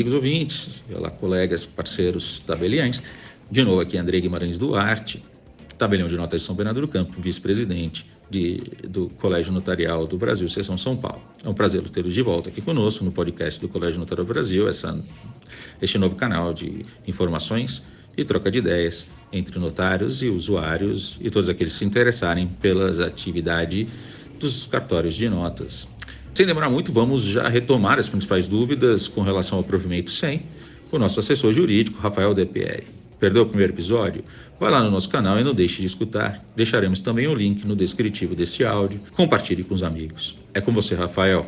amigos ouvintes, olá, colegas, parceiros tabeliães. De novo aqui, André Guimarães Duarte, tabelião de notas de São Bernardo do Campo, vice-presidente do Colégio Notarial do Brasil, Seção São Paulo. É um prazer tê-los de volta aqui conosco no podcast do Colégio Notarial do Brasil, essa, este novo canal de informações e troca de ideias entre notários e usuários e todos aqueles que se interessarem pelas atividades dos cartórios de notas. Sem demorar muito, vamos já retomar as principais dúvidas com relação ao provimento 100 com o nosso assessor jurídico, Rafael DPR. Perdeu o primeiro episódio? Vai lá no nosso canal e não deixe de escutar. Deixaremos também o link no descritivo deste áudio. Compartilhe com os amigos. É com você, Rafael.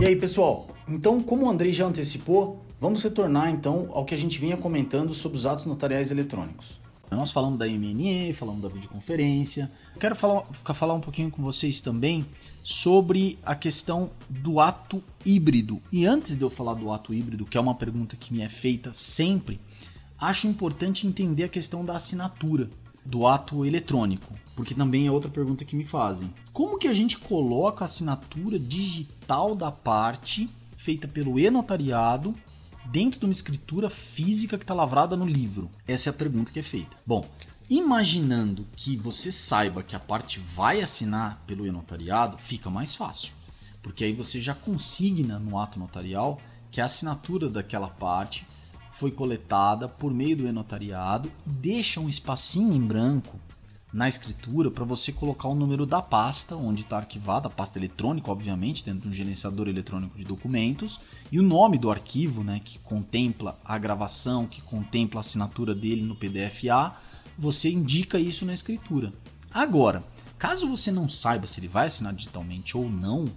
E aí, pessoal? Então, como o Andrei já antecipou, vamos retornar então ao que a gente vinha comentando sobre os atos notariais eletrônicos. Nós falamos da MNE, falamos da videoconferência. Quero falar, falar um pouquinho com vocês também sobre a questão do ato híbrido. E antes de eu falar do ato híbrido, que é uma pergunta que me é feita sempre, acho importante entender a questão da assinatura do ato eletrônico, porque também é outra pergunta que me fazem. Como que a gente coloca a assinatura digital da parte feita pelo e-notariado dentro de uma escritura física que está lavrada no livro? Essa é a pergunta que é feita. Bom, imaginando que você saiba que a parte vai assinar pelo e-notariado, fica mais fácil. Porque aí você já consigna no ato notarial que a assinatura daquela parte foi coletada por meio do e-notariado e deixa um espacinho em branco na escritura para você colocar o número da pasta onde está arquivada, a pasta eletrônica, obviamente, dentro de um gerenciador eletrônico de documentos, e o nome do arquivo, né, que contempla a gravação, que contempla a assinatura dele no PDF-A, você indica isso na escritura. Agora, caso você não saiba se ele vai assinar digitalmente ou não,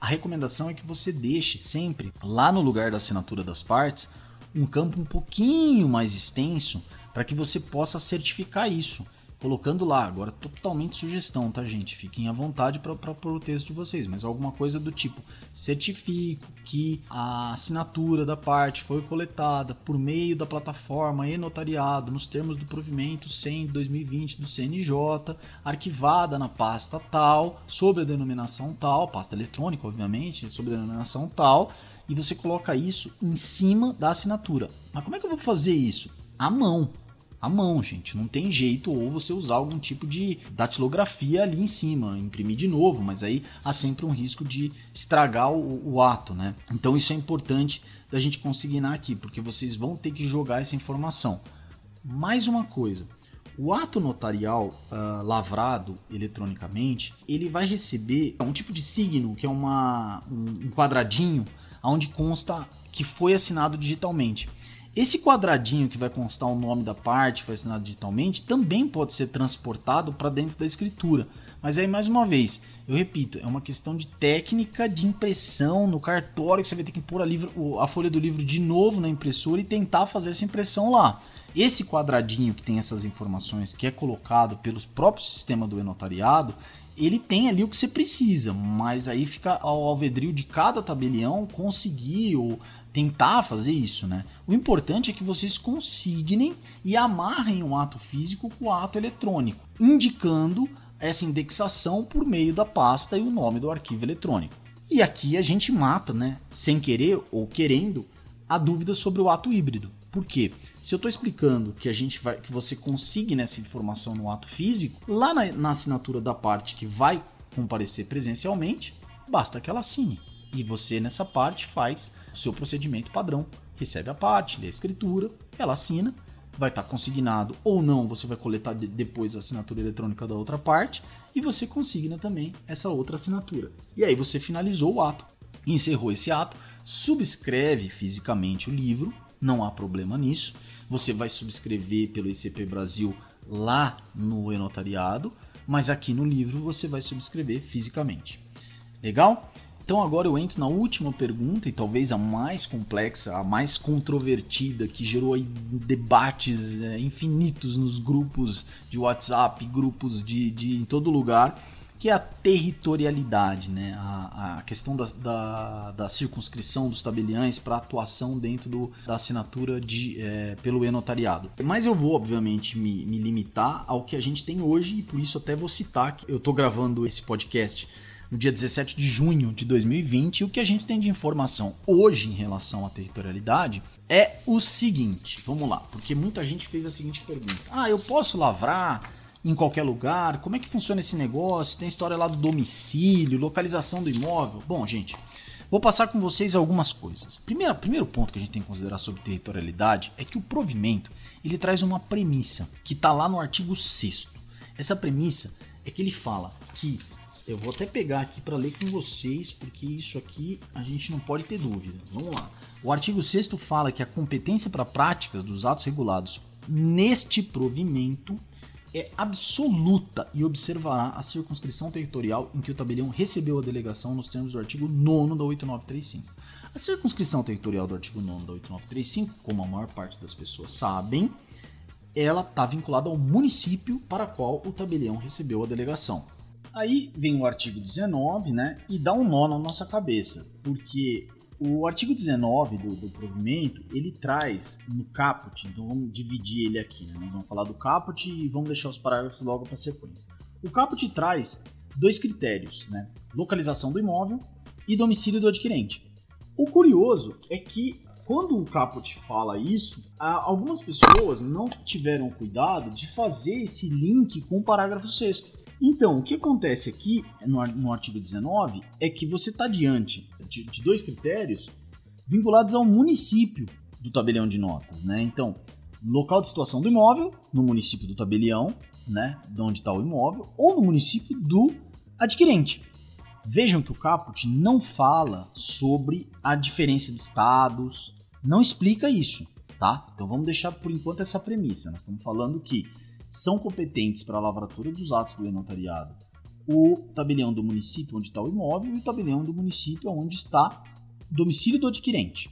a recomendação é que você deixe sempre lá no lugar da assinatura das partes um campo um pouquinho mais extenso para que você possa certificar isso colocando lá. Agora, totalmente sugestão, tá, gente? Fiquem à vontade para o texto de vocês, mas alguma coisa do tipo: certifico que a assinatura da parte foi coletada por meio da plataforma e notariado nos termos do provimento 100 de 2020 do CNJ, arquivada na pasta tal, sob a denominação tal, pasta eletrônica, obviamente, sob a denominação tal, e você coloca isso em cima da assinatura. Mas como é que eu vou fazer isso? À mão à mão, gente. Não tem jeito, ou você usar algum tipo de datilografia ali em cima, imprimir de novo, mas aí há sempre um risco de estragar o, o ato, né? Então isso é importante da gente consignar aqui, porque vocês vão ter que jogar essa informação. Mais uma coisa. O ato notarial uh, lavrado eletronicamente, ele vai receber um tipo de signo, que é uma, um, um quadradinho, onde consta que foi assinado digitalmente. Esse quadradinho que vai constar o nome da parte, foi assinado digitalmente, também pode ser transportado para dentro da escritura. Mas aí, mais uma vez, eu repito, é uma questão de técnica de impressão no cartório, que você vai ter que pôr a, livro, a folha do livro de novo na impressora e tentar fazer essa impressão lá. Esse quadradinho que tem essas informações, que é colocado pelos próprios sistemas do e-notariado, ele tem ali o que você precisa, mas aí fica ao alvedrio de cada tabelião conseguir ou tentar fazer isso, né? O importante é que vocês consignem e amarrem um ato físico com o ato eletrônico, indicando essa indexação por meio da pasta e o nome do arquivo eletrônico. E aqui a gente mata, né, sem querer ou querendo, a dúvida sobre o ato híbrido. Por quê? Se eu estou explicando que a gente vai, que você consigne essa informação no ato físico, lá na, na assinatura da parte que vai comparecer presencialmente, basta que ela assine. E você, nessa parte, faz o seu procedimento padrão. Recebe a parte, lê a escritura, ela assina, vai estar consignado ou não, você vai coletar depois a assinatura eletrônica da outra parte e você consigna também essa outra assinatura. E aí você finalizou o ato, encerrou esse ato, subscreve fisicamente o livro, não há problema nisso. Você vai subscrever pelo ICP Brasil lá no e-notariado, mas aqui no livro você vai subscrever fisicamente. Legal? Então agora eu entro na última pergunta e talvez a mais complexa, a mais controvertida, que gerou debates é, infinitos nos grupos de WhatsApp, grupos de, de em todo lugar, que é a territorialidade, né? a, a questão da, da, da, circunscrição dos tabeliães para atuação dentro do, da assinatura de, é, pelo e-notariado. Mas eu vou, obviamente, me, me limitar ao que a gente tem hoje e por isso até vou citar que eu estou gravando esse podcast no dia 17 de junho de 2020. E o que a gente tem de informação hoje em relação à territorialidade é o seguinte: vamos lá, porque muita gente fez a seguinte pergunta: Ah, eu posso lavrar em qualquer lugar? Como é que funciona esse negócio? Tem história lá do domicílio, localização do imóvel? Bom, gente. Vou passar com vocês algumas coisas. Primeiro, primeiro ponto que a gente tem que considerar sobre territorialidade é que o provimento ele traz uma premissa que está lá no artigo 6 Essa premissa é que ele fala que eu vou até pegar aqui para ler com vocês, porque isso aqui a gente não pode ter dúvida. Vamos lá. O artigo 6 fala que a competência para práticas dos atos regulados neste provimento é absoluta e observará a circunscrição territorial em que o tabelião recebeu a delegação nos termos do artigo 9 da 8935. A circunscrição territorial do artigo 9 da 8935, como a maior parte das pessoas sabem, ela está vinculada ao município para qual o tabelião recebeu a delegação. Aí vem o artigo 19, né, e dá um nó na nossa cabeça, porque o artigo 19 do, do provimento, ele traz no caput, então vamos dividir ele aqui, né? nós vamos falar do caput e vamos deixar os parágrafos logo para sequência. O caput traz dois critérios, né, localização do imóvel e domicílio do adquirente. O curioso é que quando o caput fala isso, algumas pessoas não tiveram cuidado de fazer esse link com o parágrafo 6 então, o que acontece aqui no, no artigo 19 é que você está diante de, de, dois critérios vinculados ao município do tabelião de notas, né? Então, local de situação do imóvel, no município do tabelião, né, de onde está o imóvel, ou no município do adquirente. Vejam que o caput não fala sobre a diferença de estados, não explica isso, tá? Então vamos deixar por enquanto essa premissa. Nós estamos falando que são competentes para a lavratura dos atos do notariado o tabelião do município onde está o imóvel e o tabelião do município onde está o domicílio do adquirente.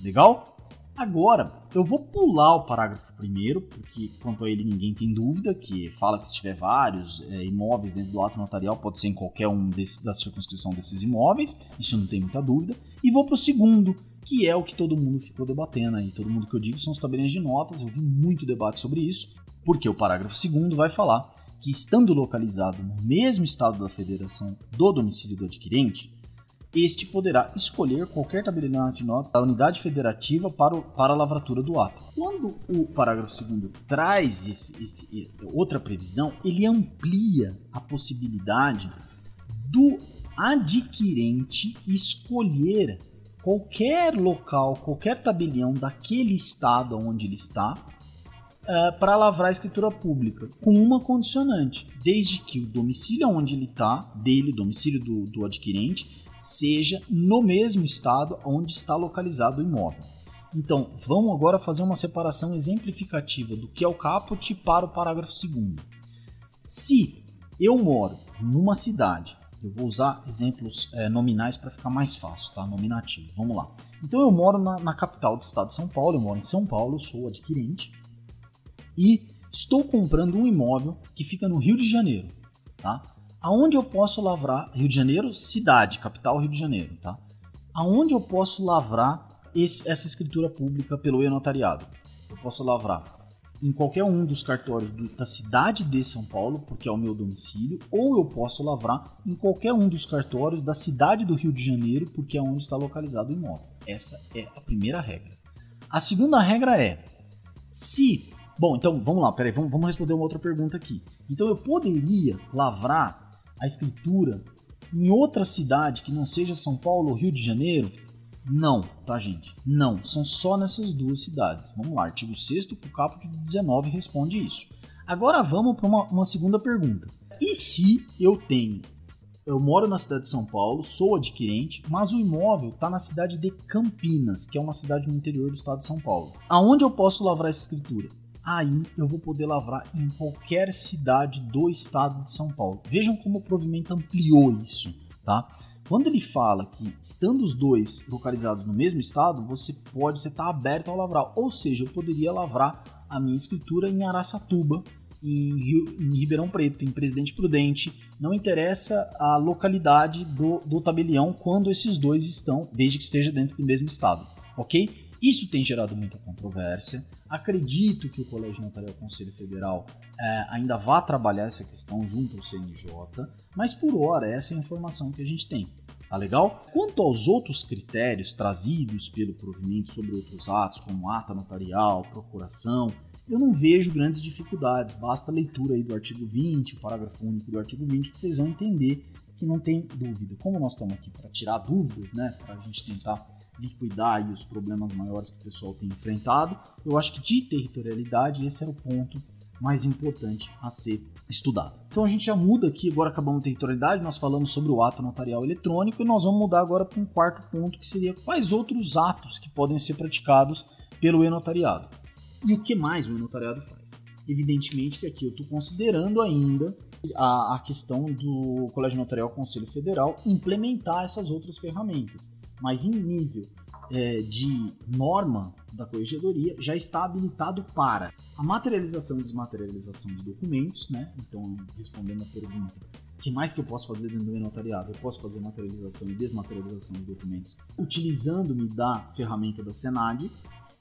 Legal? Agora, eu vou pular o parágrafo primeiro, porque quanto a ele ninguém tem dúvida, que fala que se tiver vários é, imóveis dentro do ato notarial, pode ser em qualquer um desse, da circunscrição desses imóveis, isso não tem muita dúvida. E vou para o segundo, que é o que todo mundo ficou debatendo aí. Todo mundo que eu digo são os tabeliões de notas, eu vi muito debate sobre isso porque o parágrafo 2 vai falar que, estando localizado no mesmo estado da federação do domicílio do adquirente, este poderá escolher qualquer tabelião de notas da unidade federativa para, o, para a lavratura do ato. Quando o parágrafo 2 traz esse, esse, outra previsão, ele amplia a possibilidade do adquirente escolher qualquer local, qualquer tabelião daquele estado onde ele está uh, para lavrar a escritura pública, com uma condicionante, desde que o domicílio onde ele está, dele, domicílio do, do adquirente, seja no mesmo estado onde está localizado o imóvel. Então, vamos agora fazer uma separação exemplificativa do que é o caput para o parágrafo 2. Se eu moro numa cidade, eu vou usar exemplos é, nominais para ficar mais fácil, tá? Nominativo. Vamos lá. Então eu moro na, na, capital do estado de São Paulo, eu moro em São Paulo, sou adquirente e estou comprando um imóvel que fica no Rio de Janeiro, tá? Aonde eu posso lavrar Rio de Janeiro, cidade, capital Rio de Janeiro, tá? Aonde eu posso lavrar esse, essa escritura pública pelo e-notariado? Eu posso lavrar em qualquer um dos cartórios do, da cidade de São Paulo, porque é o meu domicílio, ou eu posso lavrar em qualquer um dos cartórios da cidade do Rio de Janeiro, porque é onde está localizado o imóvel. Essa é a primeira regra. A segunda regra é: se Bom, então vamos lá, peraí, vamos, vamos responder uma outra pergunta aqui. Então eu poderia lavrar a escritura em outra cidade que não seja São Paulo ou Rio de Janeiro? Não, tá, gente? Não, são só nessas duas cidades. Vamos lá, artigo 6 do caput 19 responde isso. Agora vamos para uma, uma segunda pergunta. E se eu tenho eu moro na cidade de São Paulo, sou adquirente, mas o imóvel está na cidade de Campinas, que é uma cidade no interior do estado de São Paulo. Aonde eu posso lavrar essa escritura? Aí eu vou poder lavrar em qualquer cidade do estado de São Paulo. Vejam como o provimento ampliou isso, tá? Quando ele fala que estando os dois localizados no mesmo estado, você pode, você está aberto ao lavrar. Ou seja, eu poderia lavrar a minha escritura em Araçatuba, em, Rio, em Ribeirão Preto, em Presidente Prudente. Não interessa a localidade do, do tabelião quando esses dois estão, desde que esteja dentro do mesmo estado, ok? Isso tem gerado muita controvérsia. Acredito que o Colégio Notarial Conselho Federal é, ainda vá trabalhar essa questão junto ao CNJ, mas por hora essa é a informação que a gente tem. Tá legal? Quanto aos outros critérios trazidos pelo provimento sobre outros atos, como ata notarial, procuração, eu não vejo grandes dificuldades. Basta a leitura aí do artigo 20, o parágrafo único do artigo 20, que vocês vão entender que não tem dúvida. Como nós estamos aqui para tirar dúvidas, né, para a gente tentar liquidar os problemas maiores que o pessoal tem enfrentado, eu acho que de territorialidade esse era o ponto mais importante a ser estudado. Então a gente já muda aqui, agora acabamos territorialidade, nós falamos sobre o ato notarial eletrônico e nós vamos mudar agora para um quarto ponto que seria quais outros atos que podem ser praticados pelo e-notariado. E o que mais o e-notariado faz? Evidentemente que aqui eu estou considerando ainda a, a, questão do Colégio Notarial Conselho Federal implementar essas outras ferramentas, mas em nível é, de norma da corregedoria já está habilitado para a materialização e desmaterialização de documentos, né? Então, respondendo a pergunta, que mais que eu posso fazer dentro do notariado? Eu posso fazer materialização e desmaterialização de documentos utilizando-me da ferramenta da Senad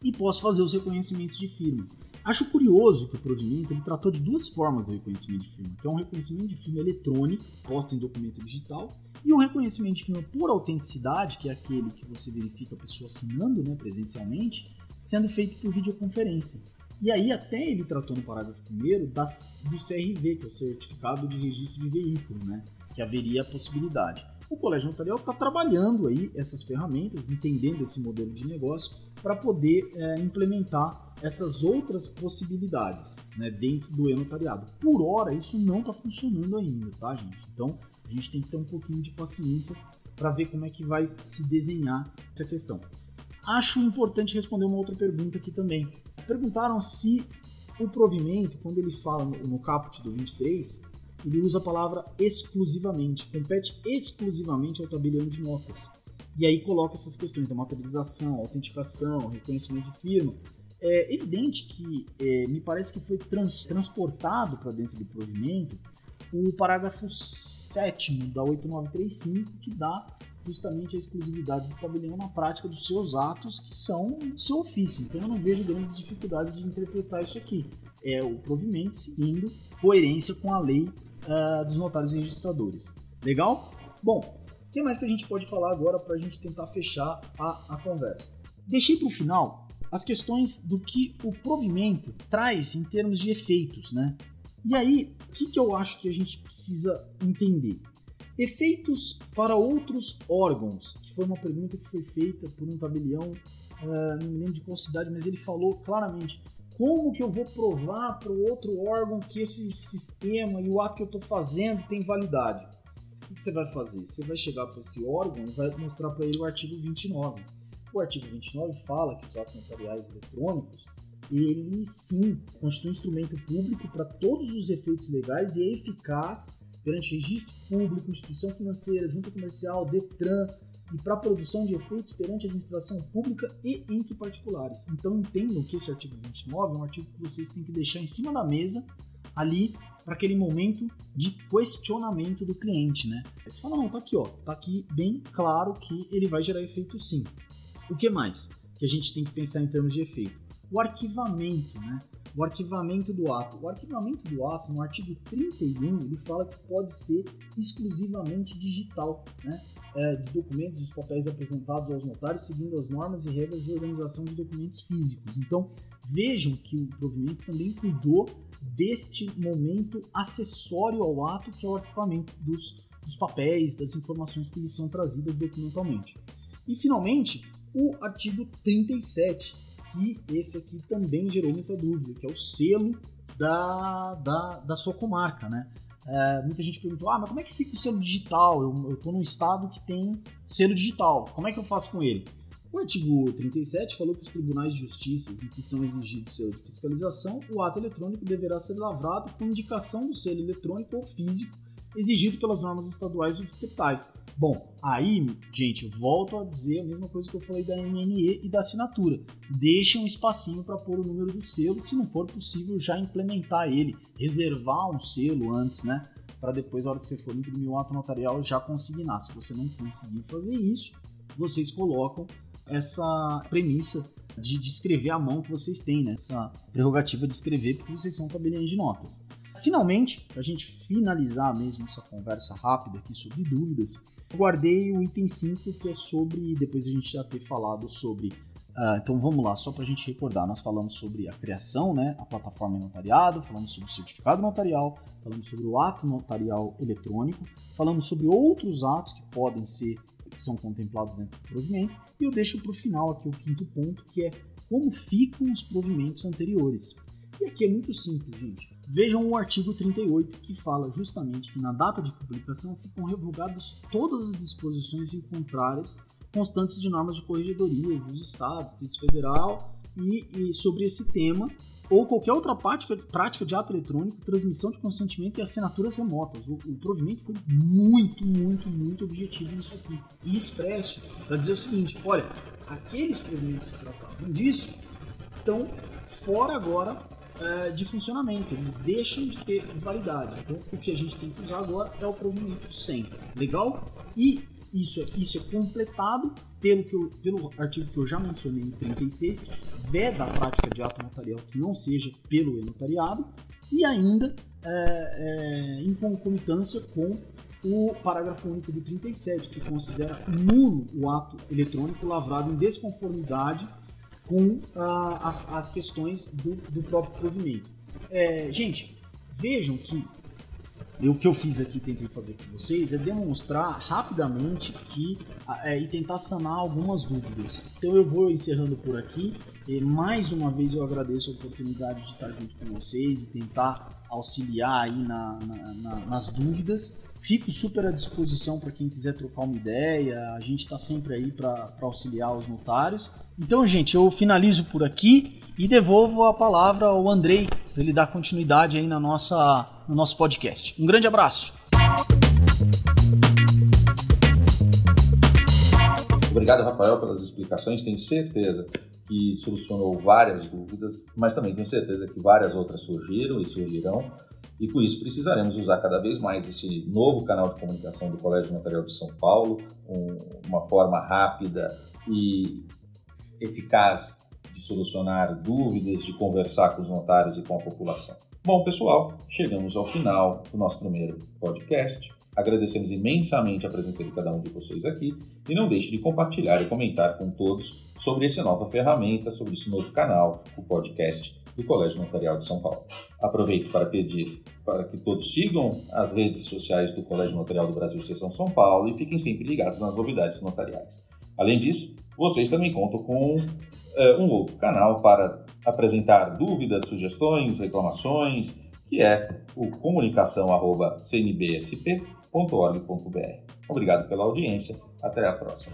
e posso fazer os reconhecimentos de firma. Acho curioso que o provimento ele tratou de duas formas do reconhecimento de firma, que é um reconhecimento de firma eletrônico, posto em documento digital, e o reconhecimento de firma por autenticidade, que é aquele que você verifica a pessoa assinando né, presencialmente, sendo feito por videoconferência. E aí até ele tratou no parágrafo 1 do CRV, que é o Certificado de Registro de Veículo, né, que haveria a possibilidade. O Colégio Notarial está trabalhando aí essas ferramentas, entendendo esse modelo de negócio, para poder é, implementar essas outras possibilidades né, dentro do e-notariado. Por hora, isso não está funcionando ainda, tá, gente? Então, a gente tem que ter um pouquinho de paciência para ver como é que vai se desenhar essa questão. Acho importante responder uma outra pergunta aqui também. Perguntaram se o provimento, quando ele fala no, no caput do 23, ele usa a palavra exclusivamente, compete exclusivamente ao tabelião de notas. E aí coloca essas questões da materialização, autenticação, reconhecimento de firma. É evidente que é, me parece que foi trans, transportado para dentro do provimento o parágrafo 7 da 8935, que dá justamente a exclusividade do tabelião na prática dos seus atos, que são do seu ofício. Então eu não vejo grandes dificuldades de interpretar isso aqui. É o provimento seguindo coerência com a lei uh, dos notários e registradores. Legal? Bom, o que mais que a gente pode falar agora para a gente tentar fechar a, a conversa? Deixei para o final as questões do que o provimento traz em termos de efeitos, né? E aí, o que, que eu acho que a gente precisa entender? Efeitos para outros órgãos, que foi uma pergunta que foi feita por um tabelião, uh, não me lembro de qual cidade, mas ele falou claramente como que eu vou provar para o outro órgão que esse sistema e o ato que eu estou fazendo tem validade? O que você vai fazer? Você vai chegar para esse órgão e vai mostrar para ele o artigo 29. O artigo 29 fala que os atos notariais eletrônicos ele sim constitui um instrumento público para todos os efeitos legais e é eficaz perante registro público, instituição financeira, junta comercial, Detran e para produção de efeitos perante a administração pública e entre particulares. Então entendam que esse artigo 29 é um artigo que vocês têm que deixar em cima da mesa ali para aquele momento de questionamento do cliente, né? Aí você fala, não, tá aqui, ó, tá aqui bem claro que ele vai gerar efeito sim. O que mais que a gente tem que pensar em termos de efeito? o arquivamento, né? O arquivamento do ato. O arquivamento do ato, no artigo 31, ele fala que pode ser exclusivamente digital, né? É, de documentos e os papéis apresentados aos notários, seguindo as normas e regras de organização de documentos físicos. Então, vejam que o provimento também cuidou deste momento acessório ao ato, que é o arquivamento dos, dos papéis, das informações que lhes são trazidas documentalmente. E, finalmente, o artigo 37, que esse aqui também gerou muita dúvida, que é o selo da, da, da sua comarca, né? É, muita gente perguntou, ah, mas como é que fica o selo digital? Eu, estou num estado que tem selo digital, como é que eu faço com ele? O artigo 37 falou que os tribunais de justiça em que são exigidos selo de fiscalização, o ato eletrônico deverá ser lavrado com indicação do selo eletrônico ou físico exigido pelas normas estaduais ou distritais. Bom, aí, gente, volto a dizer a mesma coisa que eu falei da MNE e da assinatura. Deixem um espacinho para pôr o número do selo, se não for possível já implementar ele, reservar um selo antes, né? Para depois, na hora que você for imprimir o ato notarial, já consignar. Se você não conseguir fazer isso, vocês colocam essa premissa de, de escrever à mão que vocês têm, né? Essa prerrogativa de escrever porque vocês são tabelinhas de notas. Finalmente, para a gente finalizar mesmo essa conversa rápida aqui sobre dúvidas, eu guardei o item 5 que é sobre, depois a gente já ter falado sobre Uh, então vamos lá, só para a gente recordar, nós falamos sobre a criação, né, a plataforma em notariado, falamos sobre o certificado notarial, falamos sobre o ato notarial eletrônico, falamos sobre outros atos que podem ser, que são contemplados dentro do provimento, e eu deixo para o final aqui o quinto ponto, que é como ficam os provimentos anteriores. E aqui é muito simples, gente. Vejam o artigo 38, que fala justamente que na data de publicação ficam revogadas todas as disposições em contrárias constantes de normas de corregedorias dos estados, Distrito Federal e, e, sobre esse tema ou qualquer outra prática, prática de ato eletrônico, transmissão de consentimento e assinaturas remotas. O, o provimento foi muito, muito, muito objetivo nisso aqui e expresso para dizer o seguinte: olha, aqueles provimentos que tratavam disso estão fora agora é, de funcionamento, eles deixam de ter validade. Então, o que a gente tem que usar agora é o provimento 100. Legal? E isso, é, isso é completado pelo, que eu, pelo artigo que eu já mencionei em 36, que veda a prática de ato notarial que não seja pelo e-notariado, e ainda é, é, em concomitância com o parágrafo único do 37, que considera nulo o ato eletrônico lavrado em desconformidade com ah, as, as questões do, do próprio provimento. É, gente, vejam que o que eu fiz aqui, tentei fazer com vocês, é demonstrar rapidamente que é, e tentar sanar algumas dúvidas. Então eu vou encerrando por aqui. E mais uma vez eu agradeço a oportunidade de estar junto com vocês e tentar auxiliar aí na, na, na, nas dúvidas. Fico super à disposição para quem quiser trocar uma ideia. A gente está sempre aí para auxiliar os notários. Então, gente, eu finalizo por aqui e devolvo a palavra ao Andrei para ele dar continuidade aí na nossa, no nosso podcast. Um grande abraço. Obrigado, Rafael, pelas explicações. Tenho certeza que solucionou várias dúvidas, mas também tenho certeza que várias outras surgiram e surgirão. E com isso precisaremos usar cada vez mais esse novo canal de comunicação do Colégio Notarial de São Paulo, um, uma forma rápida e eficaz de solucionar dúvidas, de conversar com os notários e com a população. Bom, pessoal, chegamos ao final do nosso primeiro podcast. Agradecemos imensamente a presença de cada um de vocês aqui e não deixe de compartilhar e comentar com todos sobre essa nova ferramenta, sobre esse novo canal, o podcast do Colégio Notarial de São Paulo. Aproveito para pedir para que todos sigam as redes sociais do Colégio Notarial do Brasil Seção São Paulo e fiquem sempre ligados nas novidades notariais. Além disso, vocês também contam com uh, um outro canal para apresentar dúvidas, sugestões, reclamações, que é o comunicação@cnbsp.org.br. Obrigado pela audiência. Até a próxima.